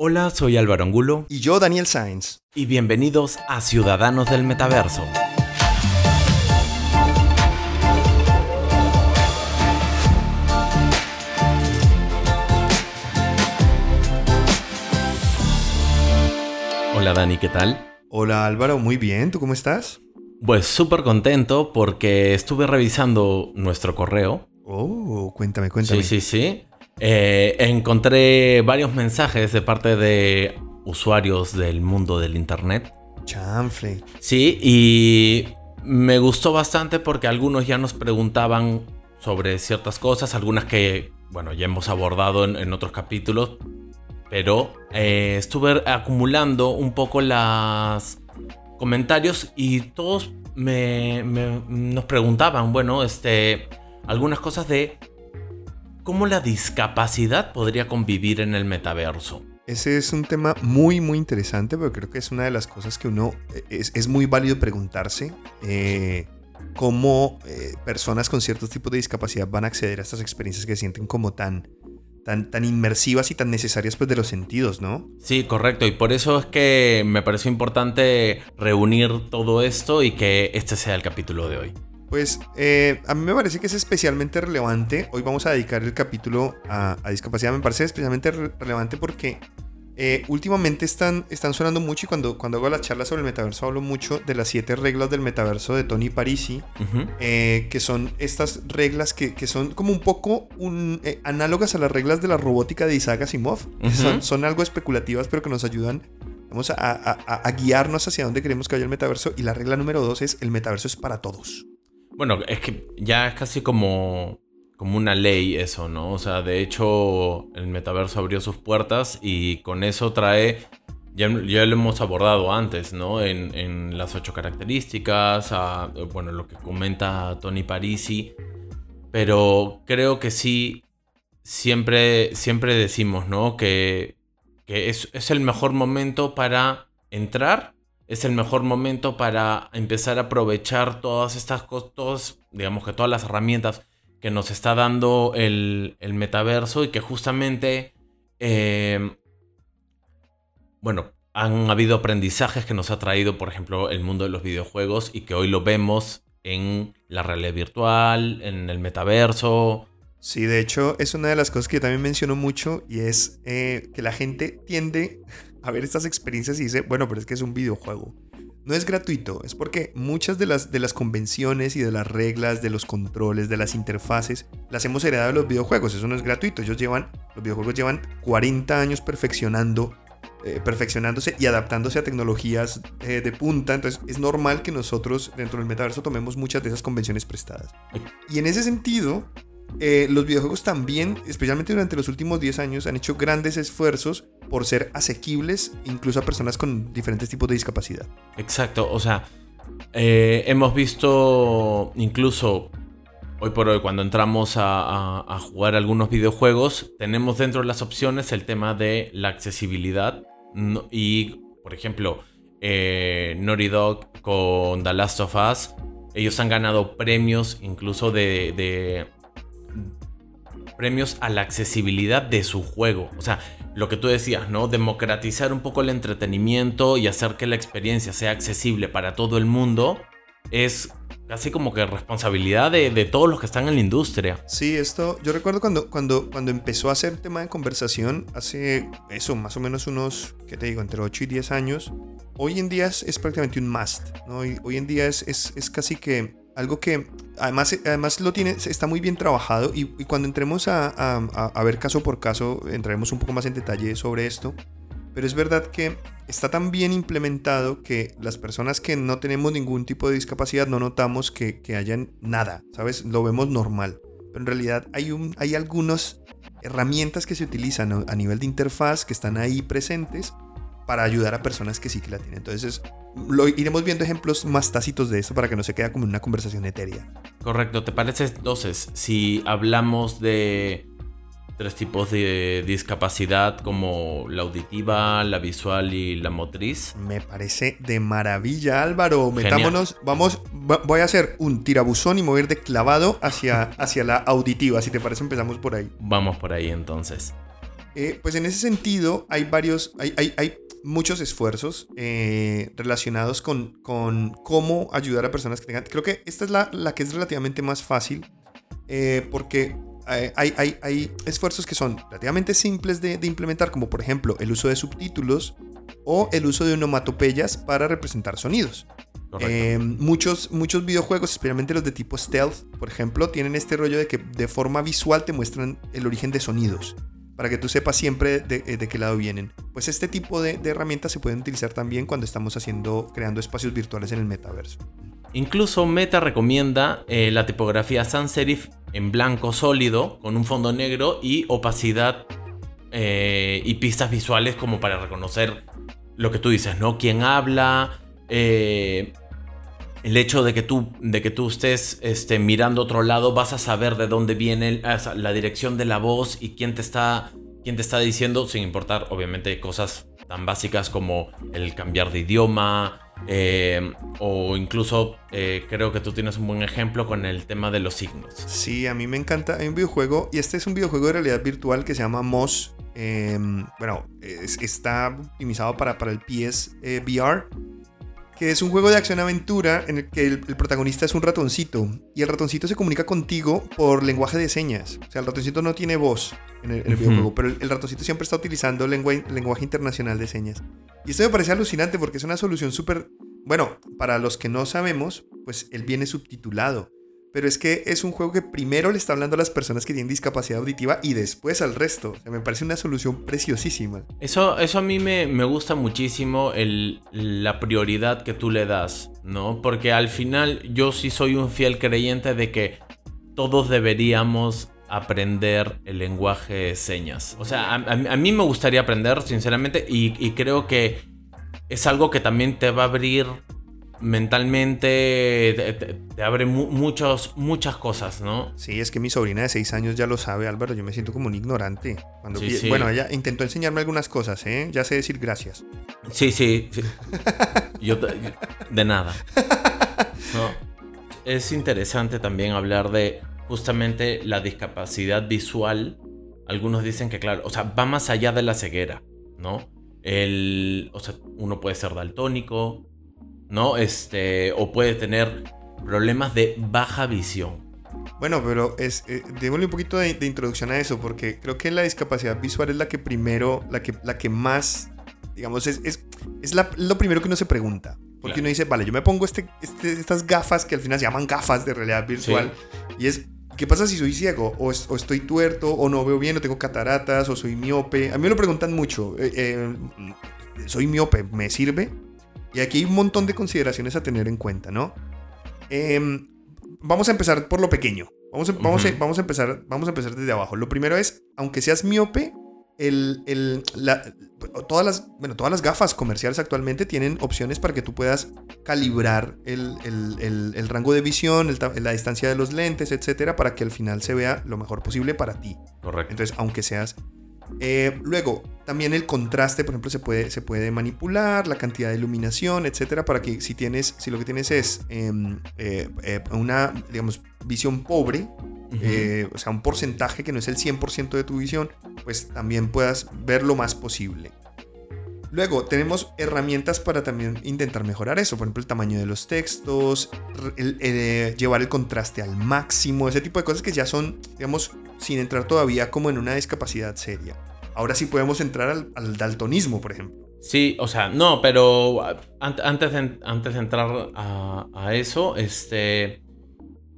Hola, soy Álvaro Angulo. Y yo, Daniel Sainz. Y bienvenidos a Ciudadanos del Metaverso. Hola Dani, ¿qué tal? Hola Álvaro, muy bien, ¿tú cómo estás? Pues súper contento porque estuve revisando nuestro correo. Oh, cuéntame, cuéntame. Sí, sí, sí. Eh, encontré varios mensajes de parte de usuarios del mundo del Internet. Chanfle. Sí, y me gustó bastante porque algunos ya nos preguntaban sobre ciertas cosas, algunas que, bueno, ya hemos abordado en, otros capítulos, pero eh, estuve acumulando un poco los comentarios y todos nos preguntaban, bueno, este, algunas cosas de cómo la discapacidad podría convivir en el metaverso. Ese es un tema muy, muy interesante, pero creo que es una de las cosas que uno eh, es, muy válido preguntarse. Eh, cómo eh, personas con ciertos tipos de discapacidad van a acceder a estas experiencias que se sienten como tan, tan, tan inmersivas y tan necesarias pues, de los sentidos, ¿no? Sí, correcto. Y por eso es que me pareció importante reunir todo esto y que este sea el capítulo de hoy. Pues eh, a mí me parece que es especialmente relevante. Hoy vamos a dedicar el capítulo a, discapacidad. Me parece especialmente relevante porque eh, últimamente están, están sonando mucho y cuando, cuando hago la charla sobre el metaverso hablo mucho de las siete reglas del metaverso de Tony Parisi, eh, que son estas reglas que, son como un poco un, análogas a las reglas de la robótica de Isaac Asimov. son, son algo especulativas pero que nos ayudan Vamos a, a, guiarnos hacia dónde queremos que vaya el metaverso. Y la regla número dos es: el metaverso es para todos. Bueno, es que ya es casi como, como una ley eso, ¿no? O sea, de hecho, el metaverso abrió sus puertas y con eso trae. Ya, ya lo hemos abordado antes, ¿no? En, las ocho características, bueno, lo que comenta Tony Parisi. Pero creo que sí, siempre, siempre decimos, ¿no? Que, que es, es el mejor momento para entrar es el mejor momento para empezar a aprovechar todas estas cosas, digamos que todas las herramientas que nos está dando el, metaverso y que justamente, em, bueno, han habido aprendizajes que nos ha traído, por ejemplo, el mundo de los videojuegos y que hoy lo vemos en la realidad virtual, en el metaverso. Sí, de hecho es una de las cosas que también menciono mucho y es eh, que la gente tiende a ver estas experiencias y dice, bueno, pero es que es un videojuego. No es gratuito, es porque muchas de las, de las convenciones y de las reglas, de los controles, de las interfaces, las hemos heredado de los videojuegos. Eso no es gratuito. Ellos llevan, los videojuegos llevan 40 años perfeccionando, eh, perfeccionándose y adaptándose a tecnologías eh, de punta. Entonces es normal que nosotros dentro del metaverso tomemos muchas de esas convenciones prestadas. Y en ese sentido, eh, los videojuegos también, especialmente durante los últimos 10 años, han hecho grandes esfuerzos por ser asequibles incluso a personas con diferentes tipos de discapacidad. Exacto, o sea, eh, hemos visto incluso hoy por hoy cuando entramos a, jugar algunos videojuegos, tenemos dentro de las opciones el tema de la accesibilidad y, por ejemplo, eh, Naughty Dog con The Last of Us, ellos han ganado premios incluso de premios a la accesibilidad de su juego. O sea, lo que tú decías, ¿no? Democratizar un poco el entretenimiento y hacer que la experiencia sea accesible para todo el mundo es casi como que responsabilidad de, todos los que están en la industria. Sí, esto, yo recuerdo cuando, cuando, cuando empezó a ser tema de conversación, hace eso, más o menos unos, ¿qué te digo?, entre 8 y 10 años, hoy en día es, prácticamente un must, ¿no? Hoy, hoy en día es, es, es casi que algo que además, además lo tiene, está muy bien trabajado y, cuando entremos a, ver caso por caso, entraremos un poco más en detalle sobre esto. Pero es verdad que está tan bien implementado que las personas que no tenemos ningún tipo de discapacidad no notamos que, que hayan nada, ¿sabes? Lo vemos normal. Pero en realidad hay, un, hay algunas herramientas que se utilizan a nivel de interfaz que están ahí presentes para ayudar a personas que sí que la tienen. Entonces, lo iremos viendo ejemplos más tácitos de esto para que no se quede como una conversación etérea. Correcto, ¿te parece entonces si hablamos de tres tipos de discapacidad como la auditiva, la visual y la motriz? Me parece de maravilla, Álvaro. Metámonos, vamos, voy a hacer un tirabuzón y mover de clavado hacia, hacia la auditiva. Si te parece, empezamos por ahí. Vamos por ahí entonces. Eh, pues en ese sentido hay varios, hay, hay, hay muchos esfuerzos eh, relacionados con, con, cómo ayudar a personas que tengan... Creo que esta es la, la que es relativamente más fácil eh, porque hay, hay, hay, esfuerzos que son relativamente simples de, de, implementar, como por ejemplo el uso de subtítulos o el uso de onomatopeyas para representar sonidos. Eh, muchos, muchos videojuegos, especialmente los de tipo stealth, por ejemplo, tienen este rollo de que de forma visual te muestran el origen de sonidos para que tú sepas siempre de, eh, de qué lado vienen. Pues este tipo de, herramientas se pueden utilizar también cuando estamos haciendo, creando espacios virtuales en el metaverso. Incluso Meta recomienda eh, la tipografía sans serif en blanco sólido, con un fondo negro y opacidad eh, y pistas visuales como para reconocer lo que tú dices, ¿no? Quién habla, el hecho de que tú, de que tú estés este, mirando otro lado, vas a saber de dónde viene la dirección de la voz y quién te está, quién te está diciendo, sin importar, obviamente, cosas tan básicas como el cambiar de idioma. Eh, o incluso eh, creo que tú tienes un buen ejemplo con el tema de los signos. Sí, a mí me encanta. Hay un videojuego, y este es un videojuego de realidad virtual que se llama Moss. Eh, bueno, es, está optimizado para, para el PS eh, VR que es un juego de acción-aventura en el que el, el, protagonista es un ratoncito y el ratoncito se comunica contigo por lenguaje de señas. O sea, el ratoncito no tiene voz en el, en el uh -huh. videojuego, pero el, el, ratoncito siempre está utilizando lengua, lenguaje internacional de señas. Y esto me parece alucinante porque es una solución súper... Bueno, para los que no sabemos, pues él viene subtitulado. Pero es que es un juego que primero le está hablando a las personas que tienen discapacidad auditiva y después al resto. O sea, me parece una solución preciosísima. Eso, eso a mí me, me gusta muchísimo la prioridad que tú le das, ¿no? Porque al final yo sí soy un fiel creyente de que todos deberíamos aprender el lenguaje de señas. O sea, a, mí me gustaría aprender, sinceramente, y creo que es algo que también te va a abrir mentalmente te, te, te abre mu muchos, muchas cosas, ¿no? Sí, es que mi sobrina de 6 años ya lo sabe, Álvaro. Yo me siento como un ignorante. Cuando sí, sí. Bueno, ella intentó enseñarme algunas cosas, ¿eh? Ya sé decir gracias. Sí, sí. sí. yo, de nada. No. Es interesante también hablar de justamente la discapacidad visual. Algunos dicen que, claro, o sea, va más allá de la ceguera, ¿no? El, o sea, uno puede ser daltónico, ¿no? Este, o puede tener problemas de baja visión. Bueno, pero es, eh, démosle un poquito de, de, introducción a eso, porque creo que la discapacidad visual es la que primero, la que, la que más, digamos, es, es, es la, lo primero que uno se pregunta. Porque claro. uno dice, vale, yo me pongo este, este, estas gafas que al final se llaman gafas de realidad virtual. Sí. Y es, ¿qué pasa si soy ciego? O, o, estoy tuerto, o no veo bien, o tengo cataratas, o soy miope. A mí me lo preguntan mucho. Eh, eh, soy miope, ¿me sirve? Y aquí hay un montón de consideraciones a tener en cuenta, ¿no? Eh, vamos a empezar por lo pequeño. Vamos a, vamos, uh -huh. a, vamos, a empezar, vamos a empezar desde abajo. Lo primero es, aunque seas miope, el, el, la, todas, las, bueno, todas las gafas comerciales actualmente tienen opciones para que tú puedas calibrar el, el, el rango de visión, la distancia de los lentes, etcétera, para que al final se vea lo mejor posible para ti. Correcto. Entonces, aunque seas eh, luego, también el contraste, por ejemplo, se puede, se puede manipular, la cantidad de iluminación, etcétera, para que si tienes, si lo que tienes es eh, eh, una, digamos, visión pobre, uh -huh. o sea, un porcentaje que no es el 100% de tu visión, pues también puedas ver lo más posible. Luego tenemos herramientas para también intentar mejorar eso, por ejemplo el tamaño de los textos, el, el, llevar el contraste al máximo, ese tipo de cosas que ya son, digamos, sin entrar todavía como en una discapacidad seria. Ahora sí podemos entrar al, al daltonismo, por ejemplo. Sí, o sea, no, pero antes de, antes entrar a, eso, este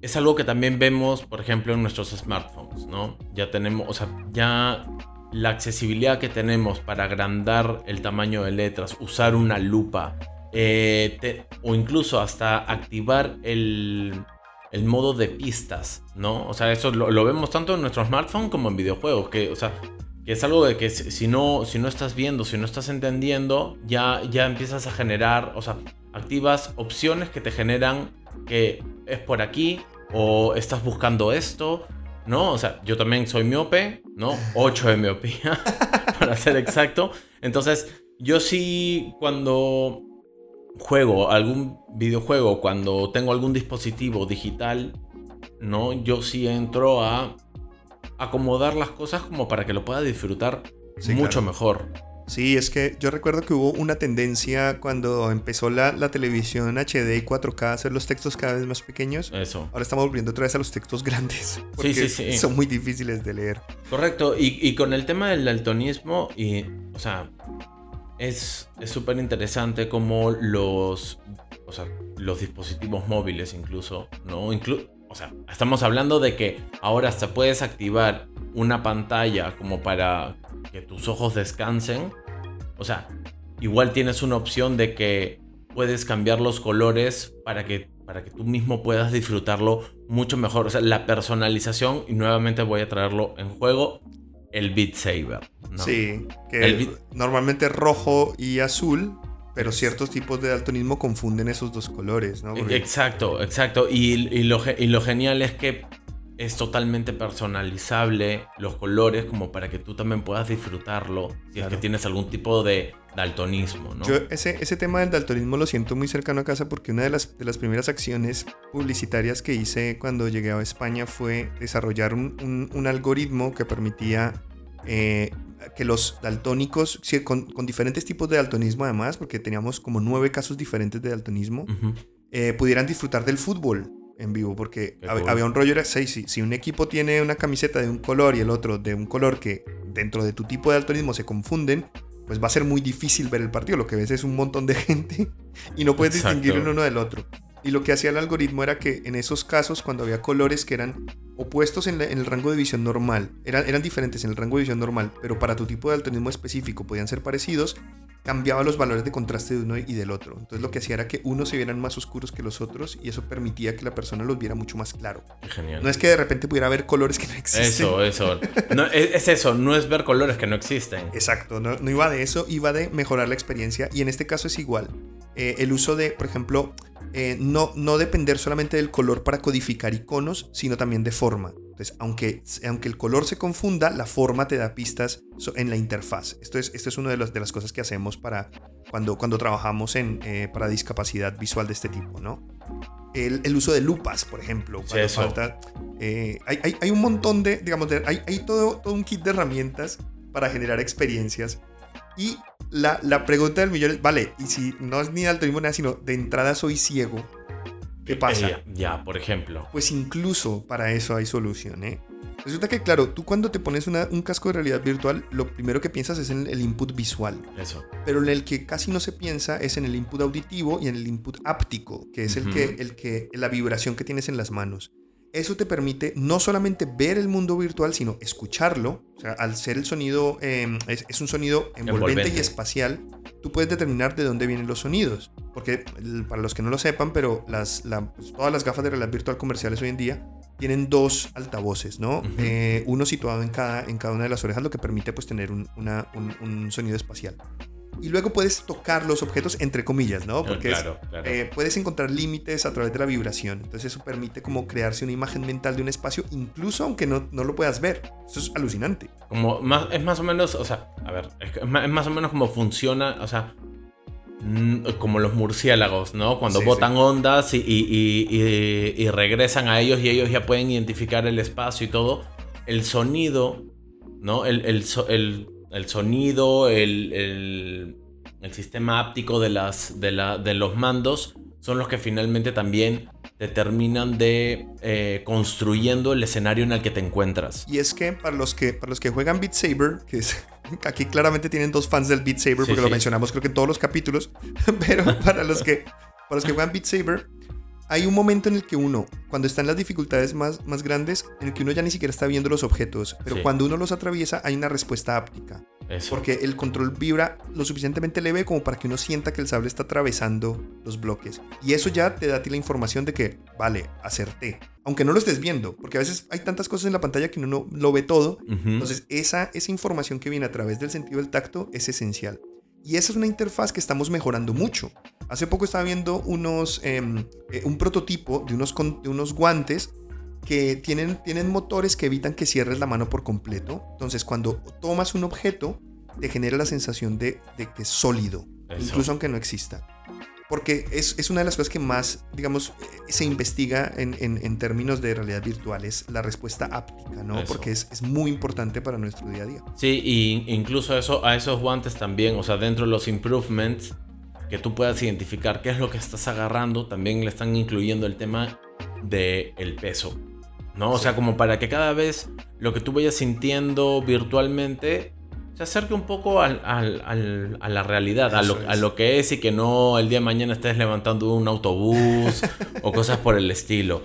es algo que también vemos, por ejemplo, en nuestros smartphones, ¿no? Ya tenemos, o sea, ya la accesibilidad que tenemos para agrandar el tamaño de letras, usar una lupa eh, o incluso hasta activar el, el, modo de pistas, ¿no? O sea, eso lo, vemos tanto en nuestro smartphone como en videojuegos, que, o sea, que es algo de que si no, si no estás viendo, si no estás entendiendo, ya, ya empiezas a generar, o sea, activas opciones que te generan que es por aquí o estás buscando esto ¿no? O sea, yo también soy miope, ¿no? 8 de miopía, para ser exacto. Entonces, yo sí cuando juego algún videojuego, cuando tengo algún dispositivo digital, ¿no? Yo sí entro a acomodar las cosas como para que lo pueda disfrutar mucho mejor. Sí, es que yo recuerdo que hubo una tendencia cuando empezó la, la, televisión HD y 4K a hacer los textos cada vez más pequeños. Eso. Ahora estamos volviendo otra vez a los textos grandes. Porque sí, sí, sí. Son muy difíciles de leer. Correcto. Y, y con el tema del daltonismo, y, o sea, es súper interesante cómo los, o sea, los dispositivos móviles incluso, ¿no? Inclu o sea, estamos hablando de que ahora hasta puedes activar una pantalla como para que tus ojos descansen. O sea, igual tienes una opción de que puedes cambiar los colores para que, para que tú mismo puedas disfrutarlo mucho mejor. O sea, la personalización, y nuevamente voy a traerlo en juego, el Beat Saber. Sí, que normalmente rojo y azul pero ciertos tipos de daltonismo confunden esos dos colores, ¿no? Exacto, exacto. Y, y, lo, y lo genial es que es totalmente personalizable los colores como para que tú también puedas disfrutarlo si es que tienes algún tipo de daltonismo, ¿no? Yo ese, ese tema del daltonismo lo siento muy cercano a casa porque una de las, de las primeras acciones publicitarias que hice cuando llegué a España fue desarrollar un, un, algoritmo que permitía eh, que los daltónicos, con, con, diferentes tipos de daltonismo además, porque teníamos como nueve casos diferentes de daltonismo, eh, pudieran disfrutar del fútbol en vivo, porque había, un rollo, era si, si un equipo tiene una camiseta de un color y el otro de un color que dentro de tu tipo de daltonismo se confunden, pues va a ser muy difícil ver el partido. Lo que ves es un montón de gente y no puedes distinguir el uno del otro. Y lo que hacía el algoritmo era que en esos casos, cuando había colores que eran opuestos en, el rango de visión normal, eran, eran diferentes en el rango de visión normal, pero para tu tipo de daltonismo específico podían ser parecidos, cambiaba los valores de contraste de uno y del otro. Entonces lo que hacía era que unos se vieran más oscuros que los otros y eso permitía que la persona los viera mucho más claro. Genial. No es que de repente pudiera ver colores que no existen. Eso, eso. No, es, eso, no es ver colores que no existen. Exacto, no, no, iba de eso, iba de mejorar la experiencia y en este caso es igual. Eh, el uso de, por ejemplo, eh, no, no depender solamente del color para codificar iconos, sino también de forma. Entonces, aunque, aunque el color se confunda, la forma te da pistas en la interfaz. Esto es, esto es una de, de las cosas que hacemos para cuando, cuando trabajamos en, eh, para discapacidad visual de este tipo, ¿no? El, el uso de lupas, por ejemplo. Sí, falta, hay, hay, hay, un montón de, digamos, hay, hay todo, todo un kit de herramientas para generar experiencias. Y la, la, pregunta del millón es, vale, y si no es ni daltonismo nada, sino de entrada soy ciego, ¿qué pasa? Eh, ya, por ejemplo. Pues incluso para eso hay solución, ¿eh? Resulta que, claro, tú cuando te pones un casco de realidad virtual, lo primero que piensas es en el input visual. Eso. Pero en el que casi no se piensa es en el input auditivo y en el input áptico, que es el, que, el que, la vibración que tienes en las manos. Eso te permite no solamente ver el mundo virtual, sino escucharlo. O sea, al ser el sonido, em, es, un sonido envolvente, y espacial, tú puedes determinar de dónde vienen los sonidos. Porque para los que no lo sepan, pero las, pues, todas las gafas de realidad virtual comerciales hoy en día tienen dos altavoces, ¿no? Eh, uno situado en cada, en cada una de las orejas, lo que permite pues tener un, un sonido espacial y luego puedes tocar los objetos entre comillas, ¿no? Porque eh, puedes encontrar límites a través de la vibración. Entonces eso permite como crearse una imagen mental de un espacio, incluso aunque no, no lo puedas ver. Eso es alucinante. Como más, es más o menos, o sea, a ver, es, más o menos como funciona, o sea, mm, como los murciélagos, ¿no? Cuando botan ondas y, y, y, regresan a ellos y ellos ya pueden identificar el espacio y todo. El sonido, ¿no? El, el, el el sonido, el, sistema áptico de, las, de, la, de, los mandos son los que finalmente también determinan de eh, construyendo el escenario en el que te encuentras. Y es que para los que, para los que juegan Beat Saber, que es, aquí claramente tienen dos fans del Beat Saber porque lo mencionamos creo que en todos los capítulos, pero para los que, para los que juegan Beat Saber, hay un momento en el que uno, cuando está en las dificultades más, más grandes, en el que uno ya ni siquiera está viendo los objetos, pero cuando uno los atraviesa hay una respuesta áptica. Porque el control vibra lo suficientemente leve como para que uno sienta que el sable está atravesando los bloques. Y eso ya te da a ti la información de que, vale, acerté. Aunque no lo estés viendo, porque a veces hay tantas cosas en la pantalla que uno no lo ve todo. Entonces, esa, esa información que viene a través del sentido del tacto es esencial. Y esa es una interfaz que estamos mejorando mucho. Hace poco estaba viendo unos, em, eh, un prototipo de unos, de unos guantes que tienen, tienen motores que evitan que cierres la mano por completo. Entonces, cuando tomas un objeto, te genera la sensación de, que es sólido, incluso aunque no exista. Porque es, es, una de las cosas que más, digamos, eh, se investiga en, en, en términos de realidad virtual, es la respuesta áptica, ¿no? Porque es, es, muy importante para nuestro día a día. Sí, y incluso eso, a esos guantes también, o sea, dentro de los improvements, que tú puedas identificar qué es lo que estás agarrando, también le están incluyendo el tema del el peso, ¿no? O sea, como para que cada vez lo que tú vayas sintiendo virtualmente se acerque un poco al, al, a la realidad, a lo, a lo, que es y que no el día de mañana estés levantando un autobús o cosas por el estilo.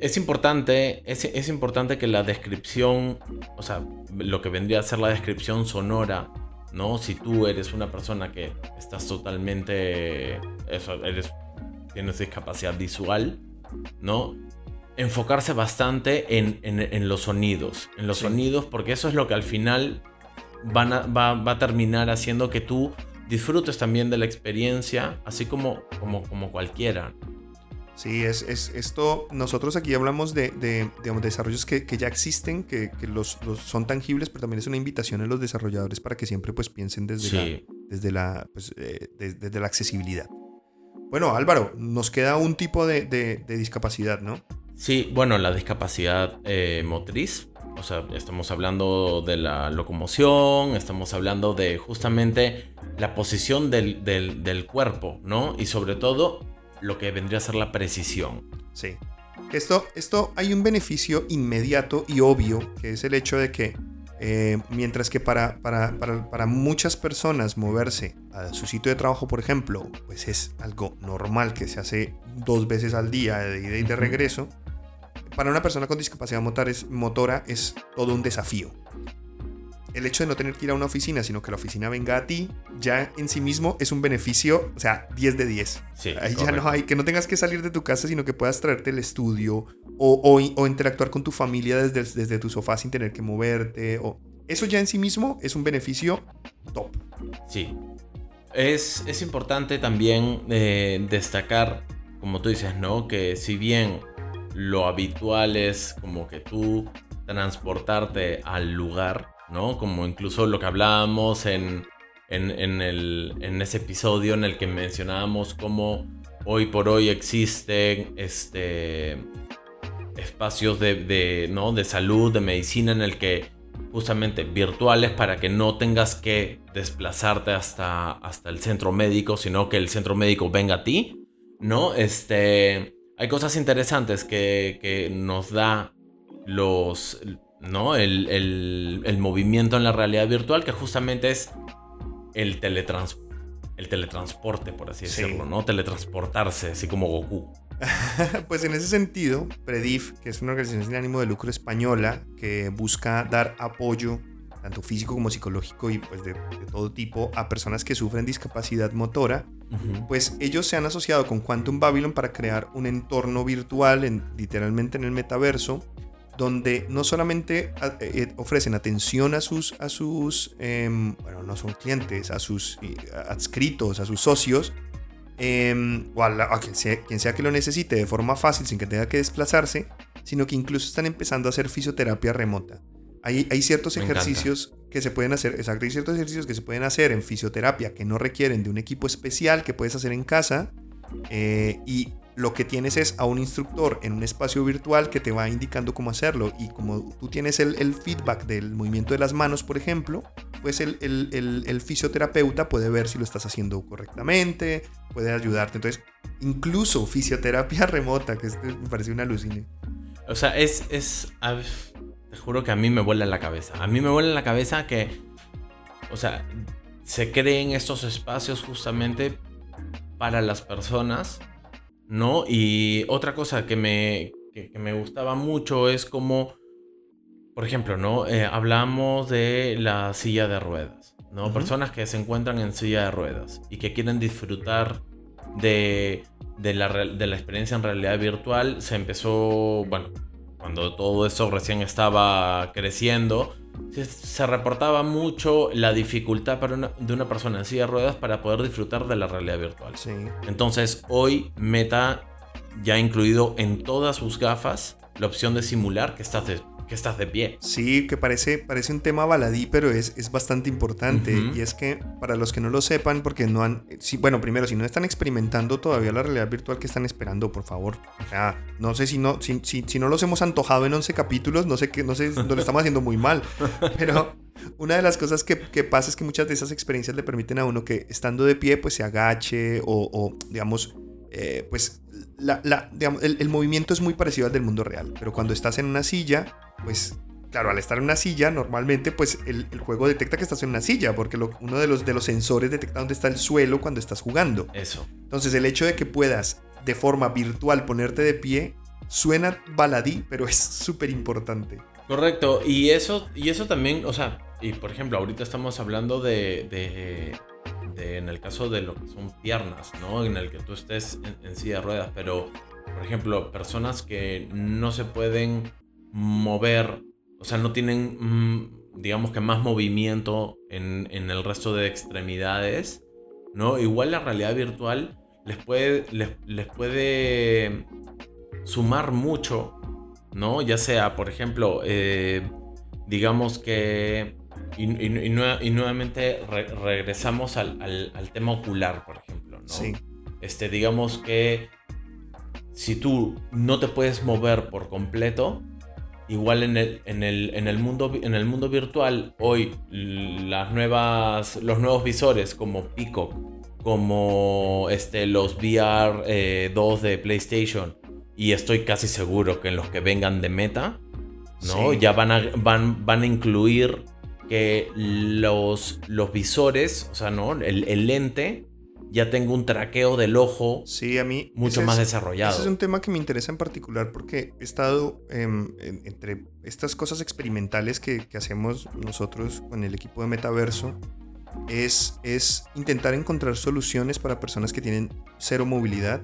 Es importante, es, es, importante que la descripción, o sea, lo que vendría a ser la descripción sonora, ¿no? Si tú eres una persona que estás totalmente, eso, eres, tienes discapacidad visual, ¿no? Enfocarse bastante en, en, en los sonidos, en los sí. sonidos, porque eso es lo que al final van a, va, va, a terminar haciendo que tú disfrutes también de la experiencia, así como, como, como cualquiera. Sí, es, es, esto, nosotros aquí hablamos de, de digamos, desarrollos que, que, ya existen, que, que los, los, son tangibles, pero también es una invitación a los desarrolladores para que siempre pues piensen desde, sí. la, desde, la, pues, eh, desde, desde, la accesibilidad. Bueno, Álvaro, nos queda un tipo de, de discapacidad, ¿no? Sí, bueno, la discapacidad eh, motriz, o sea, estamos hablando de la locomoción, estamos hablando de justamente la posición del, del, del, cuerpo, ¿no? Y sobre todo lo que vendría a ser la precisión. Sí. Esto, esto hay un beneficio inmediato y obvio, que es el hecho de que eh, mientras que para, para, para, para, muchas personas moverse a su sitio de trabajo, por ejemplo, pues es algo normal que se hace dos veces al día de ida y de regreso, para una persona con discapacidad motora es todo un desafío. El hecho de no tener que ir a una oficina, sino que la oficina venga a ti, ya en sí mismo es un beneficio, o sea, 10 de 10. Sí, Ahí ya no hay, que no tengas que salir de tu casa, sino que puedas traerte el estudio o, o, o interactuar con tu familia desde, desde, tu sofá sin tener que moverte. O... Eso ya en sí mismo es un beneficio top. Sí. Es, es importante también eh, destacar, como tú dices, ¿no? Que si bien lo habitual es como que tú transportarte al lugar, ¿no? Como incluso lo que hablábamos en, en, el, en ese episodio en el que mencionábamos cómo hoy por hoy existen este, espacios de, de, ¿no? de salud, de medicina en el que justamente virtuales para que no tengas que desplazarte hasta, hasta el centro médico, sino que el centro médico venga a ti, ¿no? Este, hay cosas interesantes que, que nos da los, ¿no? El, el, el, movimiento en la realidad virtual, que justamente es el, teletrans, el teletransporte, por así sí. decirlo, ¿no? Teletransportarse, así como Goku. pues en ese sentido, Predif, que es una organización sin ánimo de lucro española que busca dar apoyo tanto físico como psicológico y pues de, de todo tipo a personas que sufren discapacidad motora, uh -huh. pues ellos se han asociado con Quantum Babylon para crear un entorno virtual, en, literalmente en el metaverso, donde no solamente eh, ofrecen atención a sus, a sus eh, bueno, no son clientes, a sus eh, adscritos, a sus socios, eh, o a, la, a quien, sea, quien, sea, que lo necesite de forma fácil sin que tenga que desplazarse, sino que incluso están empezando a hacer fisioterapia remota. Hay, hay ciertos Me ejercicios. Que se pueden hacer, exacto, hay ciertos ejercicios que se pueden hacer en fisioterapia que no requieren de un equipo especial que puedes hacer en casa eh, y lo que tienes es a un instructor en un espacio virtual que te va indicando cómo hacerlo y como tú tienes el, el feedback del movimiento de las manos, por ejemplo, pues el, el, el, fisioterapeuta puede ver si lo estás haciendo correctamente, puede ayudarte. Entonces, incluso fisioterapia remota, que me parece una alucine. O sea, es, es, te juro que a mí me vuela la cabeza. A mí me vuela la cabeza que, o sea, se creen estos espacios justamente para las personas ¿no? Y otra cosa que me, que, que me gustaba mucho es como, por ejemplo, ¿no? Eh, hablamos de la silla de ruedas, ¿no? Uh -huh. Personas que se encuentran en silla de ruedas y que quieren disfrutar de, de, la, de la experiencia en realidad virtual. Se empezó, bueno, cuando todo eso recién estaba creciendo, se reportaba mucho la dificultad para una, de una persona en silla de ruedas para poder disfrutar de la realidad virtual. Sí. Entonces, hoy Meta ya ha incluido en todas sus gafas la opción de simular que estás que estás de pie. Sí, que parece, parece un tema baladí, pero es, es bastante importante. Y es que, para los que no lo sepan, porque no han. Sí, bueno, primero, si no están experimentando todavía la realidad virtual que están esperando, por favor. O sea, no sé si no, si, si, no los hemos antojado en 11 capítulos, no sé qué, no sé, no lo estamos haciendo muy mal. Pero una de las cosas que, que, pasa es que muchas de esas experiencias le permiten a uno que estando de pie, pues se agache o, o digamos, eh, pues la, la, digamos, el, el, movimiento es muy parecido al del mundo real, pero cuando estás en una silla, pues claro, al estar en una silla, normalmente pues el, el juego detecta que estás en una silla, porque lo, uno de los, de los sensores detecta dónde está el suelo cuando estás jugando. Eso. Entonces el hecho de que puedas de forma virtual ponerte de pie, suena baladí, pero es súper importante. Correcto, y eso, y eso también, o sea, y por ejemplo, ahorita estamos hablando de, de en el caso de lo que son piernas, ¿no? En el que tú estés en, silla de ruedas, pero, por ejemplo, personas que no se pueden mover, o sea, no tienen, mm, digamos que más movimiento en, el resto de extremidades, ¿no? Igual la realidad virtual les puede, les, puede sumar mucho, ¿no? Ya sea, por ejemplo, eh, digamos que y, nuevamente regresamos al, tema ocular, por ejemplo. ¿no? Sí. Este, digamos que si tú no te puedes mover por completo, igual en el, en el, en el, mundo, en el mundo virtual, hoy las nuevas, los nuevos visores como Peacock, como este, los VR 2 eh, de PlayStation, y estoy casi seguro que en los que vengan de meta, ¿no? Ya van a, van, van a incluir que los, los visores, o sea, ¿no? El, lente ya tenga un traqueo del ojo sí, a mí mucho más desarrollado. Ese es un tema que me interesa en particular porque he estado em, entre estas cosas experimentales que, hacemos nosotros con el equipo de Metaverso. Es, es, intentar encontrar soluciones para personas que tienen cero movilidad.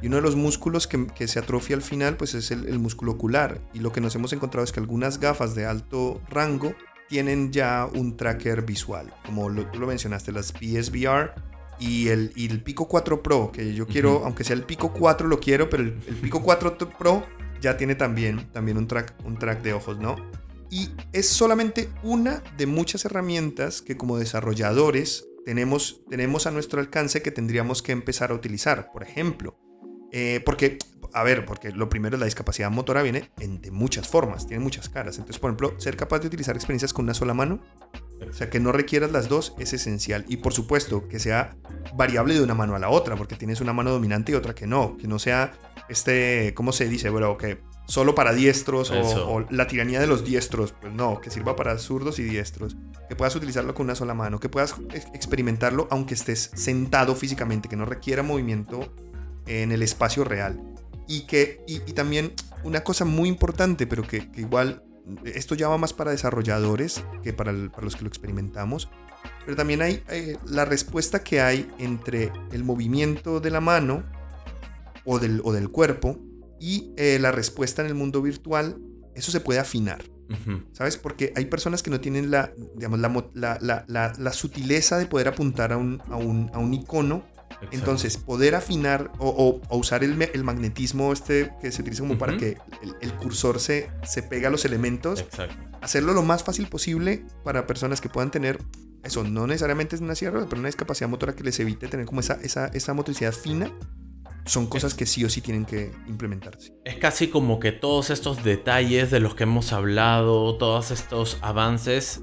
Y uno de los músculos que, que, se atrofia al final, pues es el, el músculo ocular. Y lo que nos hemos encontrado es que algunas gafas de alto rango tienen ya un tracker visual, como tú lo mencionaste, las PSVR y el, el Pico 4 Pro, que yo quiero, aunque sea el Pico 4 lo quiero, pero el, Pico 4 Pro ya tiene también, también un, track, un track de ojos, ¿no? Y es solamente una de muchas herramientas que como desarrolladores tenemos, tenemos a nuestro alcance que tendríamos que empezar a utilizar. Por ejemplo, eh, porque a ver, porque lo primero es la discapacidad motora viene en, de muchas formas, tiene muchas caras. Entonces, por ejemplo, ser capaz de utilizar experiencias con una sola mano, o sea, que no requieras las dos, es esencial. Y por supuesto, que sea variable de una mano a la otra, porque tienes una mano dominante y otra que no. Que no sea, este, ¿cómo se dice? Bueno, que solo para diestros o, la tiranía de los diestros. Pues no, que sirva para zurdos y diestros. Que puedas utilizarlo con una sola mano, que puedas experimentarlo aunque estés sentado físicamente, que no requiera movimiento en el espacio real. Y que y, también una cosa muy importante, pero que, igual esto ya va más para desarrolladores que para, los que lo experimentamos. Pero también hay la respuesta que hay entre el movimiento de la mano o del, o del cuerpo y eh, la respuesta en el mundo virtual. Eso se puede afinar. ¿Sabes? Porque hay personas que no tienen la, digamos, la, la, la sutileza de poder apuntar a un, a un, a un icono entonces, poder afinar o, usar el, magnetismo este que se utiliza como para que el, cursor se, se pega a los elementos, hacerlo lo más fácil posible para personas que puedan tener eso, no necesariamente es una sierra, pero una discapacidad motora que les evite tener como esa, esa, esa motricidad fina. Son cosas que sí o sí tienen que implementarse. Es casi como que todos estos detalles de los que hemos hablado, todos estos avances,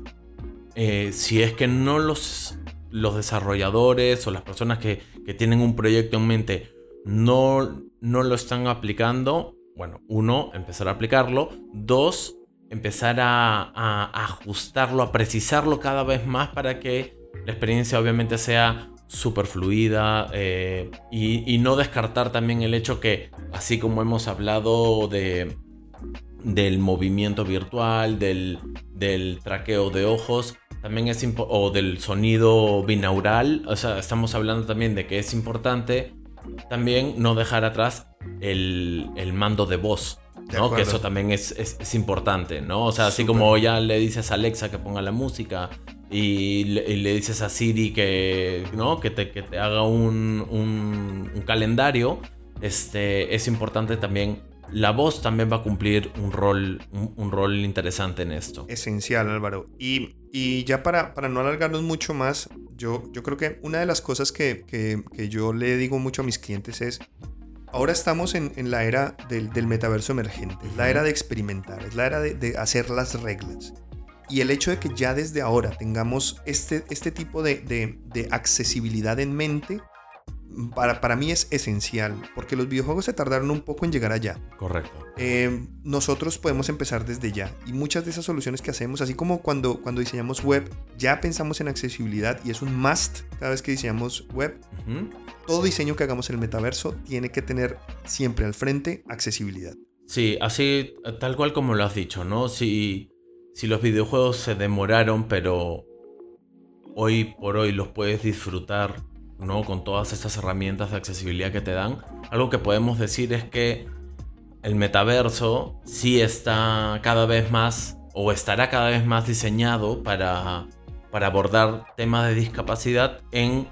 eh, si es que no los los desarrolladores o las personas que, tienen un proyecto en mente no, no lo están aplicando, bueno, uno, empezar a aplicarlo. Dos, empezar a, ajustarlo, a precisarlo cada vez más para que la experiencia obviamente sea súper fluida eh, y, no descartar también el hecho que, así como hemos hablado de, del movimiento virtual, del, del traqueo de ojos, también es o del sonido binaural, o sea, estamos hablando también de que es importante también no dejar atrás el, mando de voz, ¿no? Que eso también es, es, importante, ¿no? O sea, así como ya le dices a Alexa que ponga la música y le, dices a Siri que, ¿no? que, te, que te haga un, un, un, calendario, este, es importante también la voz también va a cumplir un rol, un, rol interesante en esto. Esencial, Álvaro. Y, y ya para, para no alargarnos mucho más, yo, yo creo que una de las cosas que, que, que yo le digo mucho a mis clientes es, ahora estamos en, en la era del, del, metaverso emergente, es la era de experimentar, es la era de, de, hacer las reglas. Y el hecho de que ya desde ahora tengamos este, este tipo de, de accesibilidad en mente, para, para, mí es esencial, porque los videojuegos se tardaron un poco en llegar allá. Correcto. Eh, nosotros podemos empezar desde ya. Y muchas de esas soluciones que hacemos, así como cuando, cuando diseñamos web, ya pensamos en accesibilidad y es un must cada vez que diseñamos web. Todo diseño que hagamos en el metaverso tiene que tener siempre al frente accesibilidad. Sí, así tal cual como lo has dicho, ¿no? Si, si los videojuegos se demoraron, pero hoy por hoy los puedes disfrutar ¿no? Con todas estas herramientas de accesibilidad que te dan. Algo que podemos decir es que el metaverso sí está cada vez más o estará cada vez más diseñado para, para abordar temas de discapacidad en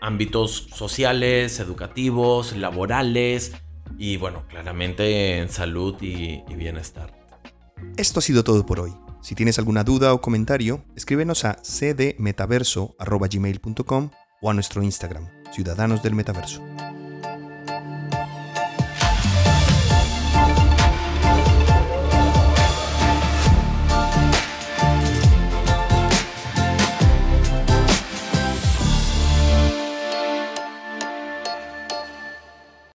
ámbitos sociales, educativos, laborales y bueno, claramente en salud y, bienestar. Esto ha sido todo por hoy. Si tienes alguna duda o comentario, escríbenos a cdmetaverso.gmail.com o a nuestro Instagram, Ciudadanos del Metaverso.